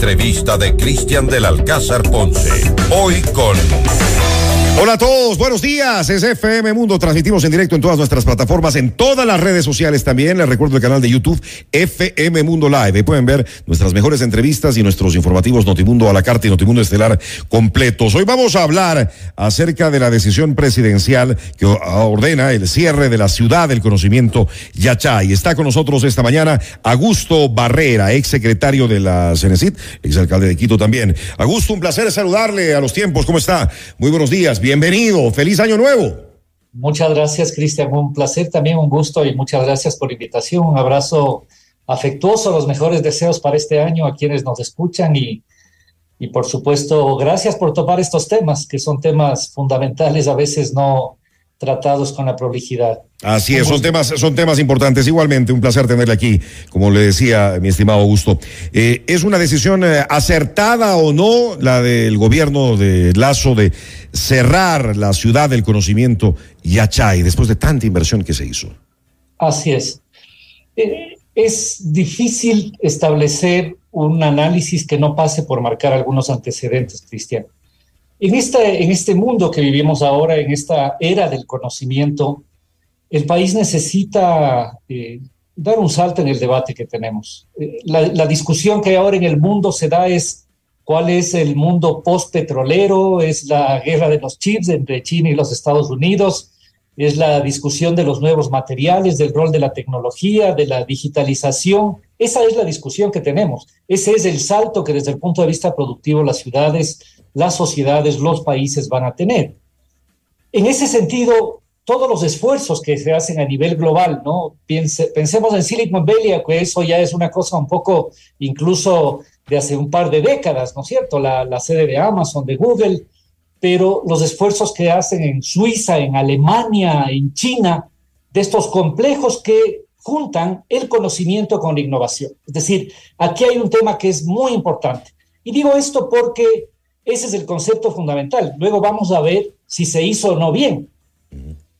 entrevista de Cristian del Alcázar Ponce. Hoy con... Hola a todos, buenos días. Es FM Mundo. Transmitimos en directo en todas nuestras plataformas, en todas las redes sociales también. Les recuerdo el canal de YouTube FM Mundo Live. Ahí pueden ver nuestras mejores entrevistas y nuestros informativos Notimundo a la carta y Notimundo Estelar completos. Hoy vamos a hablar acerca de la decisión presidencial que ordena el cierre de la ciudad del conocimiento Yachay. Está con nosotros esta mañana Augusto Barrera, ex secretario de la Cenecit, ex alcalde de Quito también. Augusto, un placer saludarle a los tiempos. ¿Cómo está? Muy buenos días bienvenido, feliz año nuevo. Muchas gracias, Cristian. Un placer también, un gusto y muchas gracias por la invitación. Un abrazo afectuoso, los mejores deseos para este año a quienes nos escuchan y, y por supuesto, gracias por tomar estos temas, que son temas fundamentales, a veces no, tratados con la prolijidad. Así es, son temas, son temas importantes. Igualmente, un placer tenerle aquí, como le decía mi estimado Augusto. Eh, ¿Es una decisión eh, acertada o no la del gobierno de Lazo de cerrar la ciudad del conocimiento Yachay después de tanta inversión que se hizo? Así es. Eh, es difícil establecer un análisis que no pase por marcar algunos antecedentes, Cristian. En este, en este mundo que vivimos ahora, en esta era del conocimiento, el país necesita eh, dar un salto en el debate que tenemos. Eh, la, la, discusión que ahora en el mundo se da es cuál es el mundo post-petrolero, es la guerra de los chips entre China y los Estados Unidos, es la discusión de los nuevos materiales, del rol de la tecnología, de la digitalización. Esa es la discusión que tenemos. Ese es el salto que desde el punto de vista productivo las ciudades las sociedades, los países van a tener. En ese sentido, todos los esfuerzos que se hacen a nivel global, ¿no? pensemos en Silicon Valley, que eso ya es una cosa un poco incluso de hace un par de décadas, ¿no es cierto? La sede de Amazon, de Google, pero los esfuerzos que hacen en Suiza, en Alemania, en China, de estos complejos que juntan el conocimiento con la innovación. Es decir, aquí hay un tema que es muy importante. Y digo esto porque ese es el concepto fundamental. Luego vamos a ver si se hizo o no bien.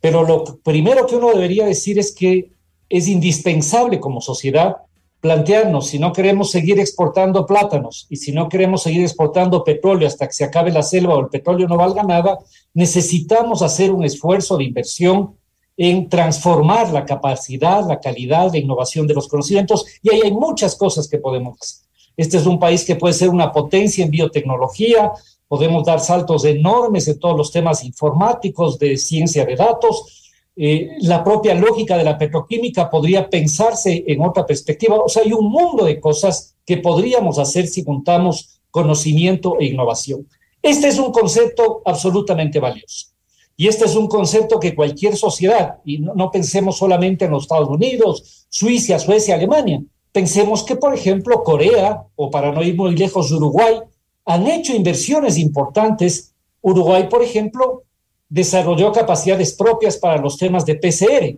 Pero lo primero que uno debería decir es que es indispensable como sociedad plantearnos si no queremos seguir exportando plátanos y si no queremos seguir exportando petróleo hasta que se acabe la selva o el petróleo no valga nada, necesitamos hacer un esfuerzo de inversión en transformar la capacidad, la calidad, la innovación de los conocimientos y ahí hay muchas cosas que podemos hacer. Este es un país que puede ser una potencia en biotecnología, podemos dar saltos enormes en todos los temas informáticos, de ciencia de datos. Eh, la propia lógica de la petroquímica podría pensarse en otra perspectiva. O sea, hay un mundo de cosas que podríamos hacer si juntamos conocimiento e innovación. Este es un concepto absolutamente valioso. Y este es un concepto que cualquier sociedad, y no, no pensemos solamente en los Estados Unidos, Suiza, Suecia, Alemania, Pensemos que, por ejemplo, Corea, o para no ir muy lejos, Uruguay, han hecho inversiones importantes. Uruguay, por ejemplo, desarrolló capacidades propias para los temas de PCR,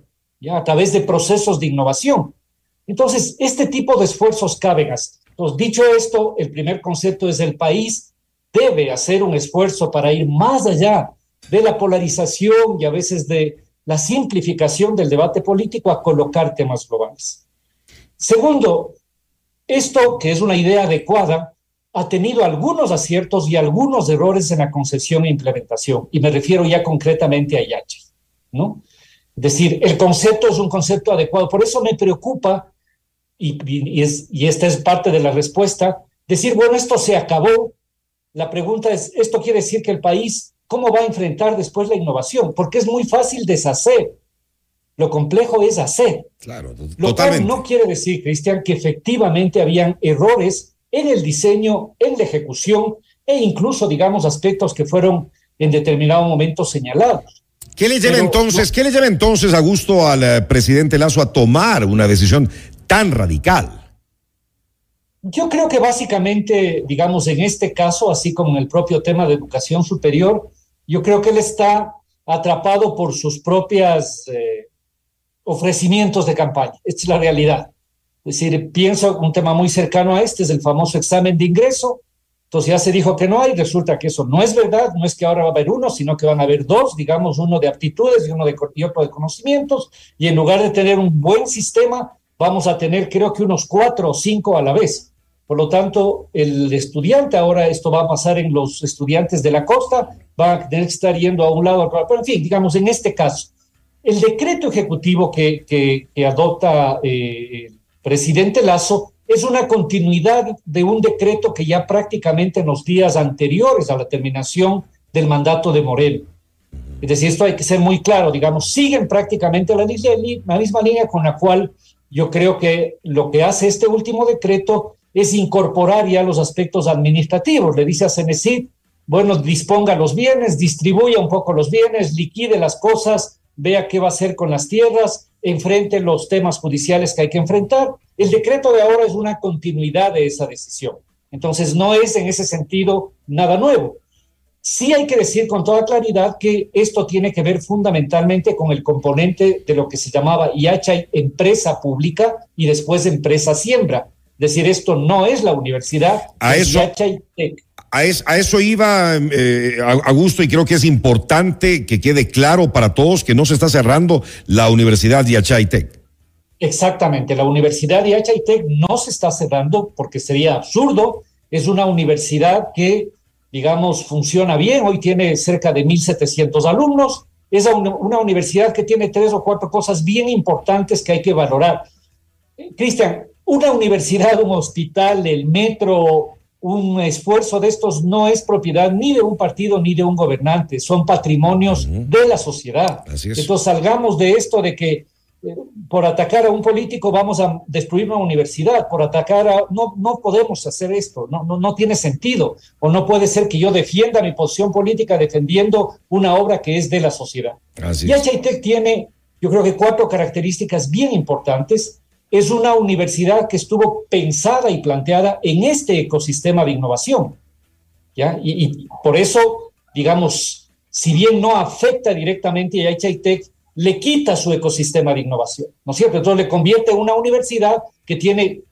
a través de procesos de innovación. Entonces, este tipo de esfuerzos caben. Entonces, dicho esto, el primer concepto es el país debe hacer un esfuerzo para ir más allá de la polarización y a veces de la simplificación del debate político a colocar temas globales. Segundo, esto, que es una idea adecuada, ha tenido algunos aciertos y algunos errores en la concepción e implementación, y me refiero ya concretamente a IACHE, ¿no? Es decir, el concepto es un concepto adecuado, por eso me preocupa, y, es, y esta es parte de la respuesta, decir, bueno, esto se acabó. La pregunta es, ¿esto quiere decir que el país, cómo va a enfrentar después la innovación? Porque es muy fácil deshacer lo complejo es hacer. Claro, Lo cual no quiere decir, Cristian, que efectivamente habían errores en el diseño, en la ejecución e incluso, digamos, aspectos que fueron en determinado momento señalados. ¿Qué le lleva entonces, qué le lleva entonces a gusto al eh, presidente Lazo a tomar una decisión tan radical? Yo creo que básicamente, digamos, en este caso, así como en el propio tema de educación superior, yo creo que él está atrapado por sus propias eh, ofrecimientos de campaña. Esta es la realidad. Es decir, pienso un tema muy cercano a este, es el famoso examen de ingreso. Entonces ya se dijo que no hay, resulta que eso no es verdad, no es que ahora va a haber uno, sino que van a haber dos, digamos, uno de aptitudes y uno de otro de conocimientos, y en lugar de tener un buen sistema, vamos a tener creo que unos cuatro o cinco a la vez. Por lo tanto, el estudiante, ahora esto va a pasar en los estudiantes de la costa, va a tener que estar yendo a un lado, al otro. Pero en fin, digamos, en este caso, el decreto ejecutivo que, adopta eh, el presidente Lazo es una continuidad de un decreto que ya prácticamente en los días anteriores a la terminación del mandato de Moreno. Es decir, esto hay que ser muy claro, digamos, siguen prácticamente la, la misma línea con la cual yo creo que lo que hace este último decreto es incorporar ya los aspectos administrativos. Le dice a Cenecit, bueno, disponga los bienes, distribuya un poco los bienes, liquide las cosas, vea qué va a hacer con las tierras, enfrente los temas judiciales que hay que enfrentar. El decreto de ahora es una continuidad de esa decisión. Entonces, no es en ese sentido nada nuevo. Sí hay que decir con toda claridad que esto tiene que ver fundamentalmente con el componente de lo que se llamaba IHA, empresa pública, y después empresa siembra decir esto no es la universidad, a eso, a, eso iba eh, Augusto y creo que es importante que quede claro para todos que no se está cerrando la Universidad de Tech. Exactamente, la Universidad de Tech no se está cerrando porque sería absurdo, es una universidad que, digamos, funciona bien, hoy tiene cerca de 1.700 alumnos, es una, una universidad que tiene tres o cuatro cosas bien importantes que hay que valorar. Cristian, una universidad, un hospital, el metro, un esfuerzo de estos no es propiedad ni de un partido ni de un gobernante, son patrimonios de la sociedad. Entonces salgamos de esto de que eh, por atacar a un político vamos a destruir una universidad, por atacar a... No, no podemos hacer esto, no, no, no tiene sentido, o no puede ser que yo defienda mi posición política defendiendo una obra que es de la sociedad. y HITEC tiene, yo creo que cuatro características bien importantes es una universidad que estuvo pensada y planteada en este ecosistema de innovación. ¿ya? Y, por eso, digamos, si bien no afecta directamente a HITech, le quita su ecosistema de innovación, ¿no es cierto? Entonces le convierte en una universidad que tiene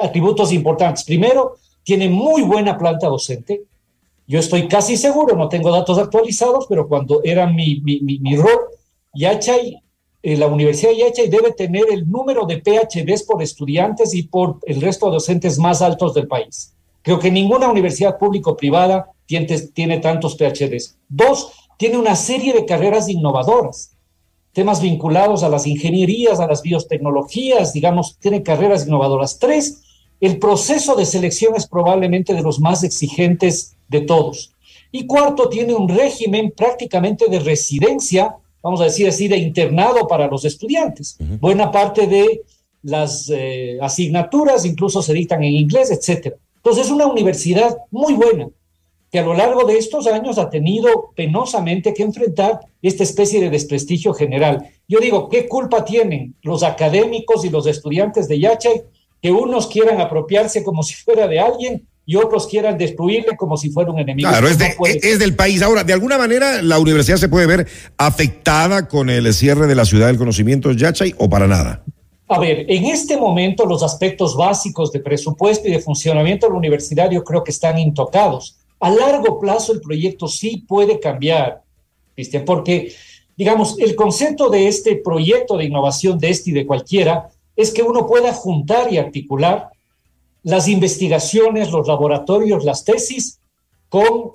atributos importantes. Primero, tiene muy buena planta docente. Yo estoy casi seguro, no tengo datos actualizados, pero cuando era mi, mi, mi, mi rol, Yachay eh, la Universidad de debe tener el número de PhDs por estudiantes y por el resto de docentes más altos del país. Creo que ninguna universidad pública o privada tiene, tiene tantos PhDs. Dos, tiene una serie de carreras innovadoras, temas vinculados a las ingenierías, a las biotecnologías, digamos, tiene carreras innovadoras. Tres, el proceso de selección es probablemente de los más exigentes de todos. Y cuarto, tiene un régimen prácticamente de residencia vamos a decir así, de internado para los estudiantes. Buena parte de las eh, asignaturas incluso se dictan en inglés, etcétera. Entonces es una universidad muy buena que a lo largo de estos años ha tenido penosamente que enfrentar esta especie de desprestigio general. Yo digo, ¿qué culpa tienen los académicos y los estudiantes de Yachay que unos quieran apropiarse como si fuera de alguien y otros quieran destruirle como si fuera un enemigo. Claro, es, es, del país. Ahora, de alguna manera, la universidad se puede ver afectada con el cierre de la ciudad del conocimiento Yachay o para nada. A ver, en este momento los aspectos básicos de presupuesto y de funcionamiento de la universidad yo creo que están intocados. A largo plazo el proyecto sí puede cambiar, Cristian, porque, digamos, el concepto de este proyecto de innovación, de este y de cualquiera, es que uno pueda juntar y articular las investigaciones, los laboratorios, las tesis con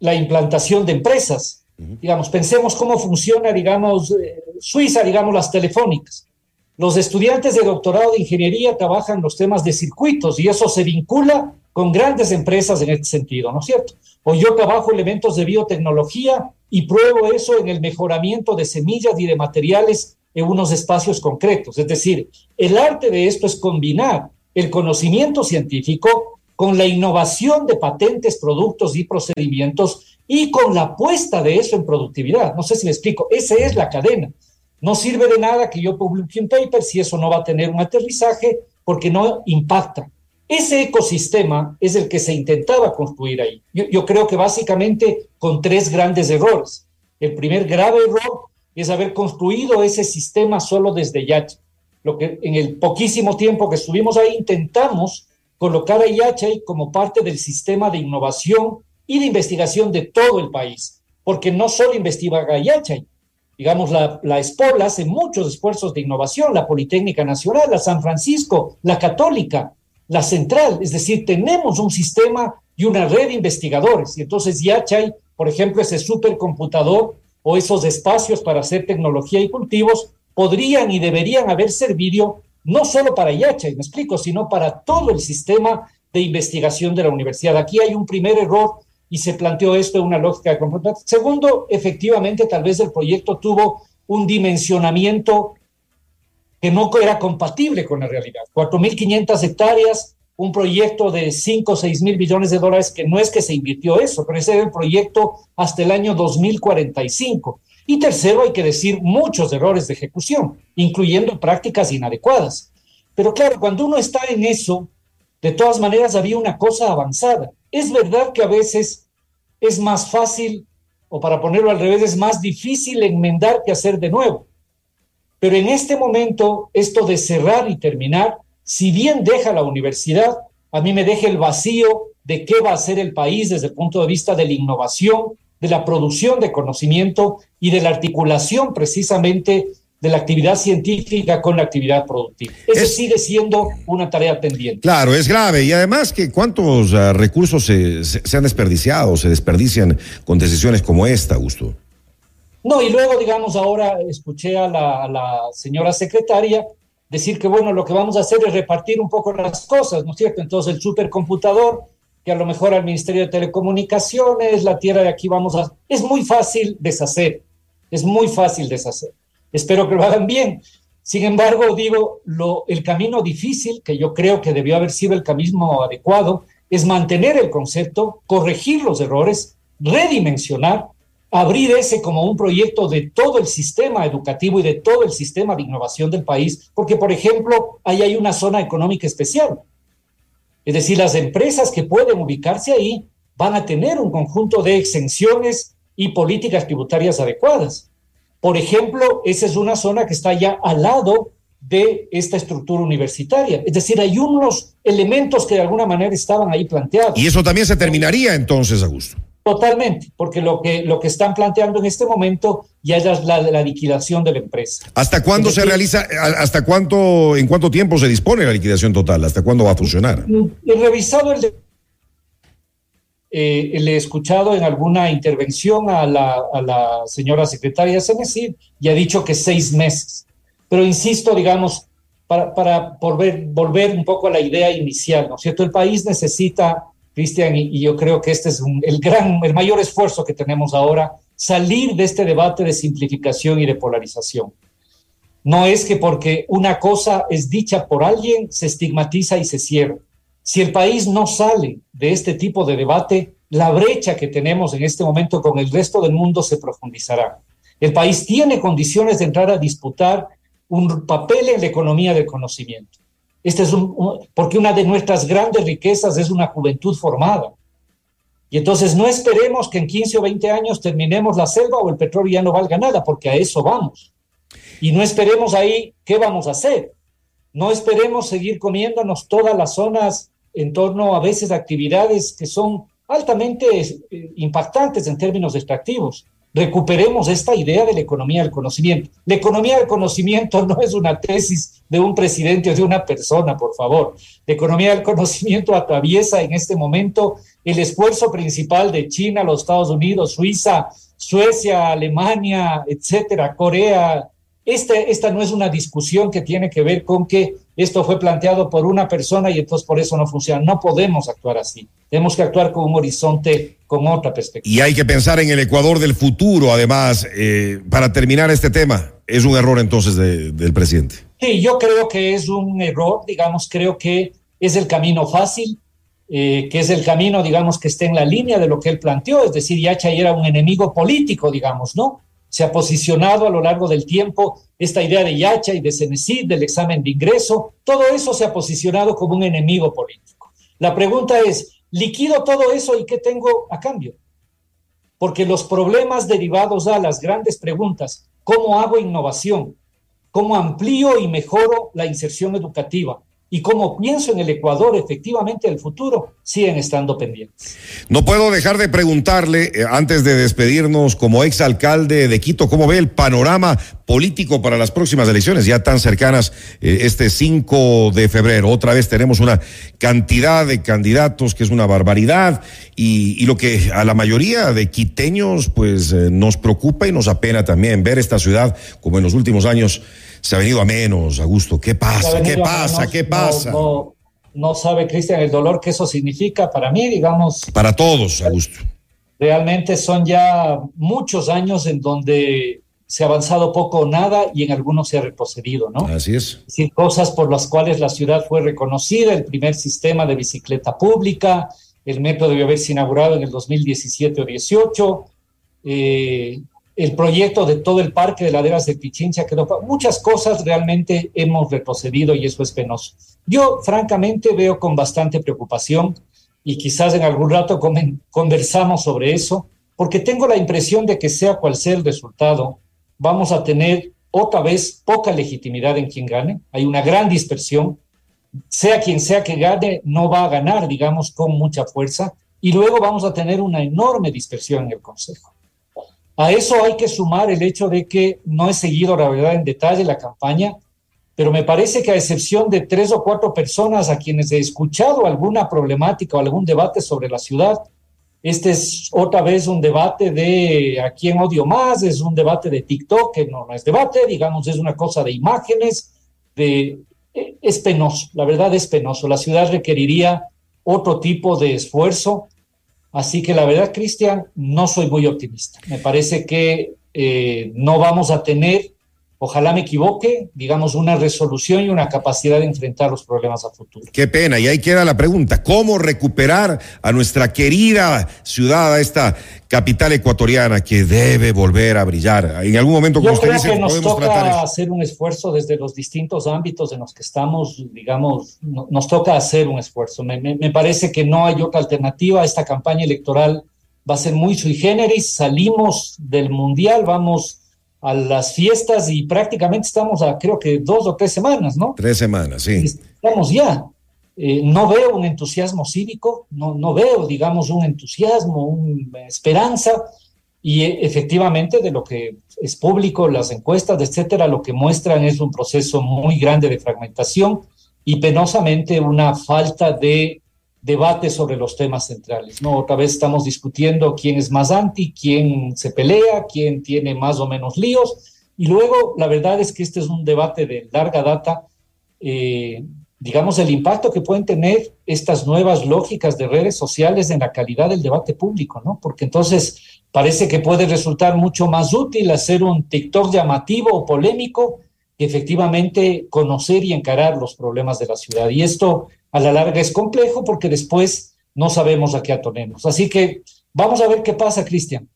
la implantación de empresas. Digamos, pensemos cómo funciona, digamos, eh, Suiza, digamos, las telefónicas. Los estudiantes de doctorado de ingeniería trabajan los temas de circuitos y eso se vincula con grandes empresas en este sentido, ¿no es cierto? O yo trabajo elementos de biotecnología y pruebo eso en el mejoramiento de semillas y de materiales en unos espacios concretos. Es decir, el arte de esto es combinar el conocimiento científico con la innovación de patentes, productos y procedimientos y con la puesta de eso en productividad. No sé si me explico, esa es la cadena. No sirve de nada que yo publique un paper si eso no va a tener un aterrizaje porque no impacta. Ese ecosistema es el que se intentaba construir ahí. Yo, creo que básicamente con tres grandes errores. El primer grave error es haber construido ese sistema solo desde Yacha lo que en el poquísimo tiempo que estuvimos ahí intentamos colocar a IHI como parte del sistema de innovación y de investigación de todo el país, porque no solo investiga IHI, digamos, la, la SPOL hace muchos esfuerzos de innovación, la Politécnica Nacional, la San Francisco, la Católica, la central, es decir, tenemos un sistema y una red de investigadores. Y entonces Yachay, por ejemplo, ese supercomputador o esos espacios para hacer tecnología y cultivos podrían y deberían haber servido no solo para Yachay, me explico, sino para todo el sistema de investigación de la universidad. Aquí hay un primer error y se planteó esto en una lógica de computador. Segundo, efectivamente, tal vez el proyecto tuvo un dimensionamiento que no era compatible con la realidad. 4.500 hectáreas, un proyecto de 5 o 6 mil billones de dólares, que no es que se invirtió eso, pero ese era el proyecto hasta el año 2045. Y tercero, hay que decir muchos errores de ejecución, incluyendo prácticas inadecuadas. Pero claro, cuando uno está en eso, de todas maneras había una cosa avanzada. Es verdad que a veces es más fácil, o para ponerlo al revés, es más difícil enmendar que hacer de nuevo. Pero en este momento, esto de cerrar y terminar, si bien deja la universidad, a mí me deja el vacío de qué va a hacer el país desde el punto de vista de la innovación, de la producción de conocimiento y de la articulación precisamente de la actividad científica con la actividad productiva. Eso sigue siendo una tarea pendiente. Claro, es grave. Y además que cuántos uh, recursos se, se, se, han desperdiciado, se desperdician con decisiones como esta, Augusto. No, y luego, digamos, ahora escuché a la, a la señora secretaria decir que, bueno, lo que vamos a hacer es repartir un poco las cosas, ¿no es cierto? Entonces, el supercomputador, que a lo mejor al Ministerio de Telecomunicaciones, la tierra de aquí vamos a... Es muy fácil deshacer, es muy fácil deshacer. Espero que lo hagan bien. Sin embargo, digo, lo, el camino difícil, que yo creo que debió haber sido el camino adecuado, es mantener el concepto, corregir los errores, redimensionar, abrir ese como un proyecto de todo el sistema educativo y de todo el sistema de innovación del país, porque, por ejemplo, ahí hay una zona económica especial. Es decir, las empresas que pueden ubicarse ahí van a tener un conjunto de exenciones y políticas tributarias adecuadas. Por ejemplo, esa es una zona que está ya al lado de esta estructura universitaria. Es decir, hay unos elementos que de alguna manera estaban ahí planteados. Y eso también se terminaría entonces, Augusto. Totalmente, porque lo que, lo que están planteando en este momento ya es la, la liquidación de la empresa. ¿Hasta cuándo se realiza, hasta cuánto, en cuánto tiempo se dispone la liquidación total? ¿Hasta cuándo va a funcionar? He revisado el de eh, le he escuchado en alguna intervención a la, a la señora secretaria Senecid y ha dicho que seis meses. Pero insisto, digamos, para, para volver, volver un poco a la idea inicial, ¿no es cierto? El país necesita, Cristian, y, yo creo que este es el gran, el mayor esfuerzo que tenemos ahora, salir de este debate de simplificación y de polarización. No es que porque una cosa es dicha por alguien, se estigmatiza y se cierra. Si el país no sale de este tipo de debate, la brecha que tenemos en este momento con el resto del mundo se profundizará. El país tiene condiciones de entrar a disputar un papel en la economía del conocimiento. Este es porque una de nuestras grandes riquezas es una juventud formada. Y entonces no esperemos que en 15 o 20 años terminemos la selva o el petróleo ya no valga nada, porque a eso vamos. Y no esperemos ahí qué vamos a hacer. No esperemos seguir comiéndonos todas las zonas en torno a veces a actividades que son altamente eh, impactantes en términos extractivos. Recuperemos esta idea de la economía del conocimiento. La economía del conocimiento no es una tesis de un presidente o de una persona, por favor. La economía del conocimiento atraviesa en este momento el esfuerzo principal de China, los Estados Unidos, Suiza, Suecia, Alemania, etcétera, Corea, este, esta no es una discusión que tiene que ver con que esto fue planteado por una persona y entonces por eso no funciona. No podemos actuar así. Tenemos que actuar con un horizonte, con otra perspectiva. Y hay que pensar en el Ecuador del futuro, además, eh, para terminar este tema. ¿Es un error entonces de, del presidente? Sí, yo creo que es un error, digamos, creo que es el camino fácil, eh, que es el camino, digamos, que está en la línea de lo que él planteó, es decir, Yachay era un enemigo político, digamos, ¿no? Se ha posicionado a lo largo del tiempo esta idea de Yacha y de Cenecid, del examen de ingreso, todo eso se ha posicionado como un enemigo político. La pregunta es, ¿liquido todo eso y qué tengo a cambio? Porque los problemas derivados a las grandes preguntas, ¿cómo hago innovación? ¿Cómo amplío y mejoro la inserción educativa? Y cómo pienso en el Ecuador efectivamente el futuro, siguen estando pendientes. No puedo dejar de preguntarle, eh, antes de despedirnos, como exalcalde de Quito, ¿cómo ve el panorama político para las próximas elecciones, ya tan cercanas eh, este 5 de febrero? Otra vez tenemos una cantidad de candidatos que es una barbaridad y, y lo que a la mayoría de quiteños pues eh, nos preocupa y nos apena también ver esta ciudad como en los últimos años se ha venido a menos, Augusto. ¿Qué pasa? ¿Qué pasa? ¿Qué pasa? No, no, sabe, Cristian, el dolor que eso significa para mí, digamos. Para todos, Augusto. Realmente son ya muchos años en donde se ha avanzado poco o nada y en algunos se ha retrocedido, ¿no? Así es. Cosas por las cuales la ciudad fue reconocida, el primer sistema de bicicleta pública, el metro debió haberse inaugurado en el 2017 o 18, eh, el proyecto de todo el parque de laderas de Pichincha quedó. Muchas cosas realmente hemos retrocedido y eso es penoso. Yo, francamente, veo con bastante preocupación y quizás en algún rato conversamos sobre eso, porque tengo la impresión de que sea cual sea el resultado, vamos a tener otra vez poca legitimidad en quien gane. Hay una gran dispersión. Sea quien sea que gane, no va a ganar, digamos, con mucha fuerza. Y luego vamos a tener una enorme dispersión en el Consejo. A eso hay que sumar el hecho de que no he seguido la verdad en detalle la campaña, pero me parece que a excepción de tres o cuatro personas a quienes he escuchado alguna problemática o algún debate sobre la ciudad, este es otra vez un debate de a quién odio más, es un debate de TikTok, que no, no es debate, digamos, es una cosa de imágenes, de, es penoso, la verdad es penoso. La ciudad requeriría otro tipo de esfuerzo Así que la verdad, Cristian, no soy muy optimista. Me parece que eh, no vamos a tener, ojalá me equivoque, digamos, una resolución y una capacidad de enfrentar los problemas a futuro. Qué pena, y ahí queda la pregunta, ¿cómo recuperar a nuestra querida ciudad, a esta capital ecuatoriana que debe volver a brillar. En algún momento, como Yo creo que nos toca hacer un esfuerzo desde los distintos ámbitos en los que estamos, digamos, nos toca hacer un esfuerzo. Me, me, parece que no hay otra alternativa. Esta campaña electoral va a ser muy sui generis. Salimos del Mundial, vamos a las fiestas y prácticamente estamos a creo que dos o tres semanas, ¿no? Tres semanas, sí. Estamos ya. Eh, no veo un entusiasmo cívico, no, no veo, digamos, un entusiasmo, una esperanza, y eh, efectivamente de lo que es público, las encuestas, etcétera, lo que muestran es un proceso muy grande de fragmentación y penosamente una falta de debate sobre los temas centrales. ¿no? Otra vez estamos discutiendo quién es más anti, quién se pelea, quién tiene más o menos líos, y luego la verdad es que este es un debate de larga data. Eh, digamos, el impacto que pueden tener estas nuevas lógicas de redes sociales en la calidad del debate público, ¿no? Porque entonces parece que puede resultar mucho más útil hacer un TikTok llamativo o polémico que efectivamente conocer y encarar los problemas de la ciudad. Y esto a la larga es complejo porque después no sabemos a qué atonemos. Así que vamos a ver qué pasa, Cristian.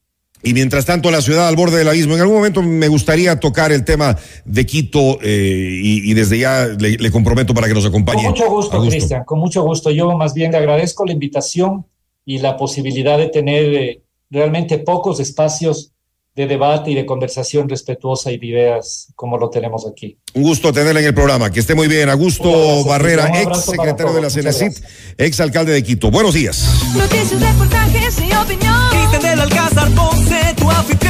Y mientras tanto, la ciudad al borde del abismo. En algún momento me gustaría tocar el tema de Quito eh, y, desde ya le, comprometo para que nos acompañe. Con mucho gusto, Cristian, con mucho gusto. Yo más bien le agradezco la invitación y la posibilidad de tener eh, realmente pocos espacios de debate y de conversación respetuosa y de ideas como lo tenemos aquí. Un gusto tenerle en el programa. Que esté muy bien. Augusto Barrera, ex secretario de la CENESIT, ex alcalde de Quito. Buenos días. Noticias, reportajes y opinión. Cristian del Alcázar Ponce, tu anfitrión.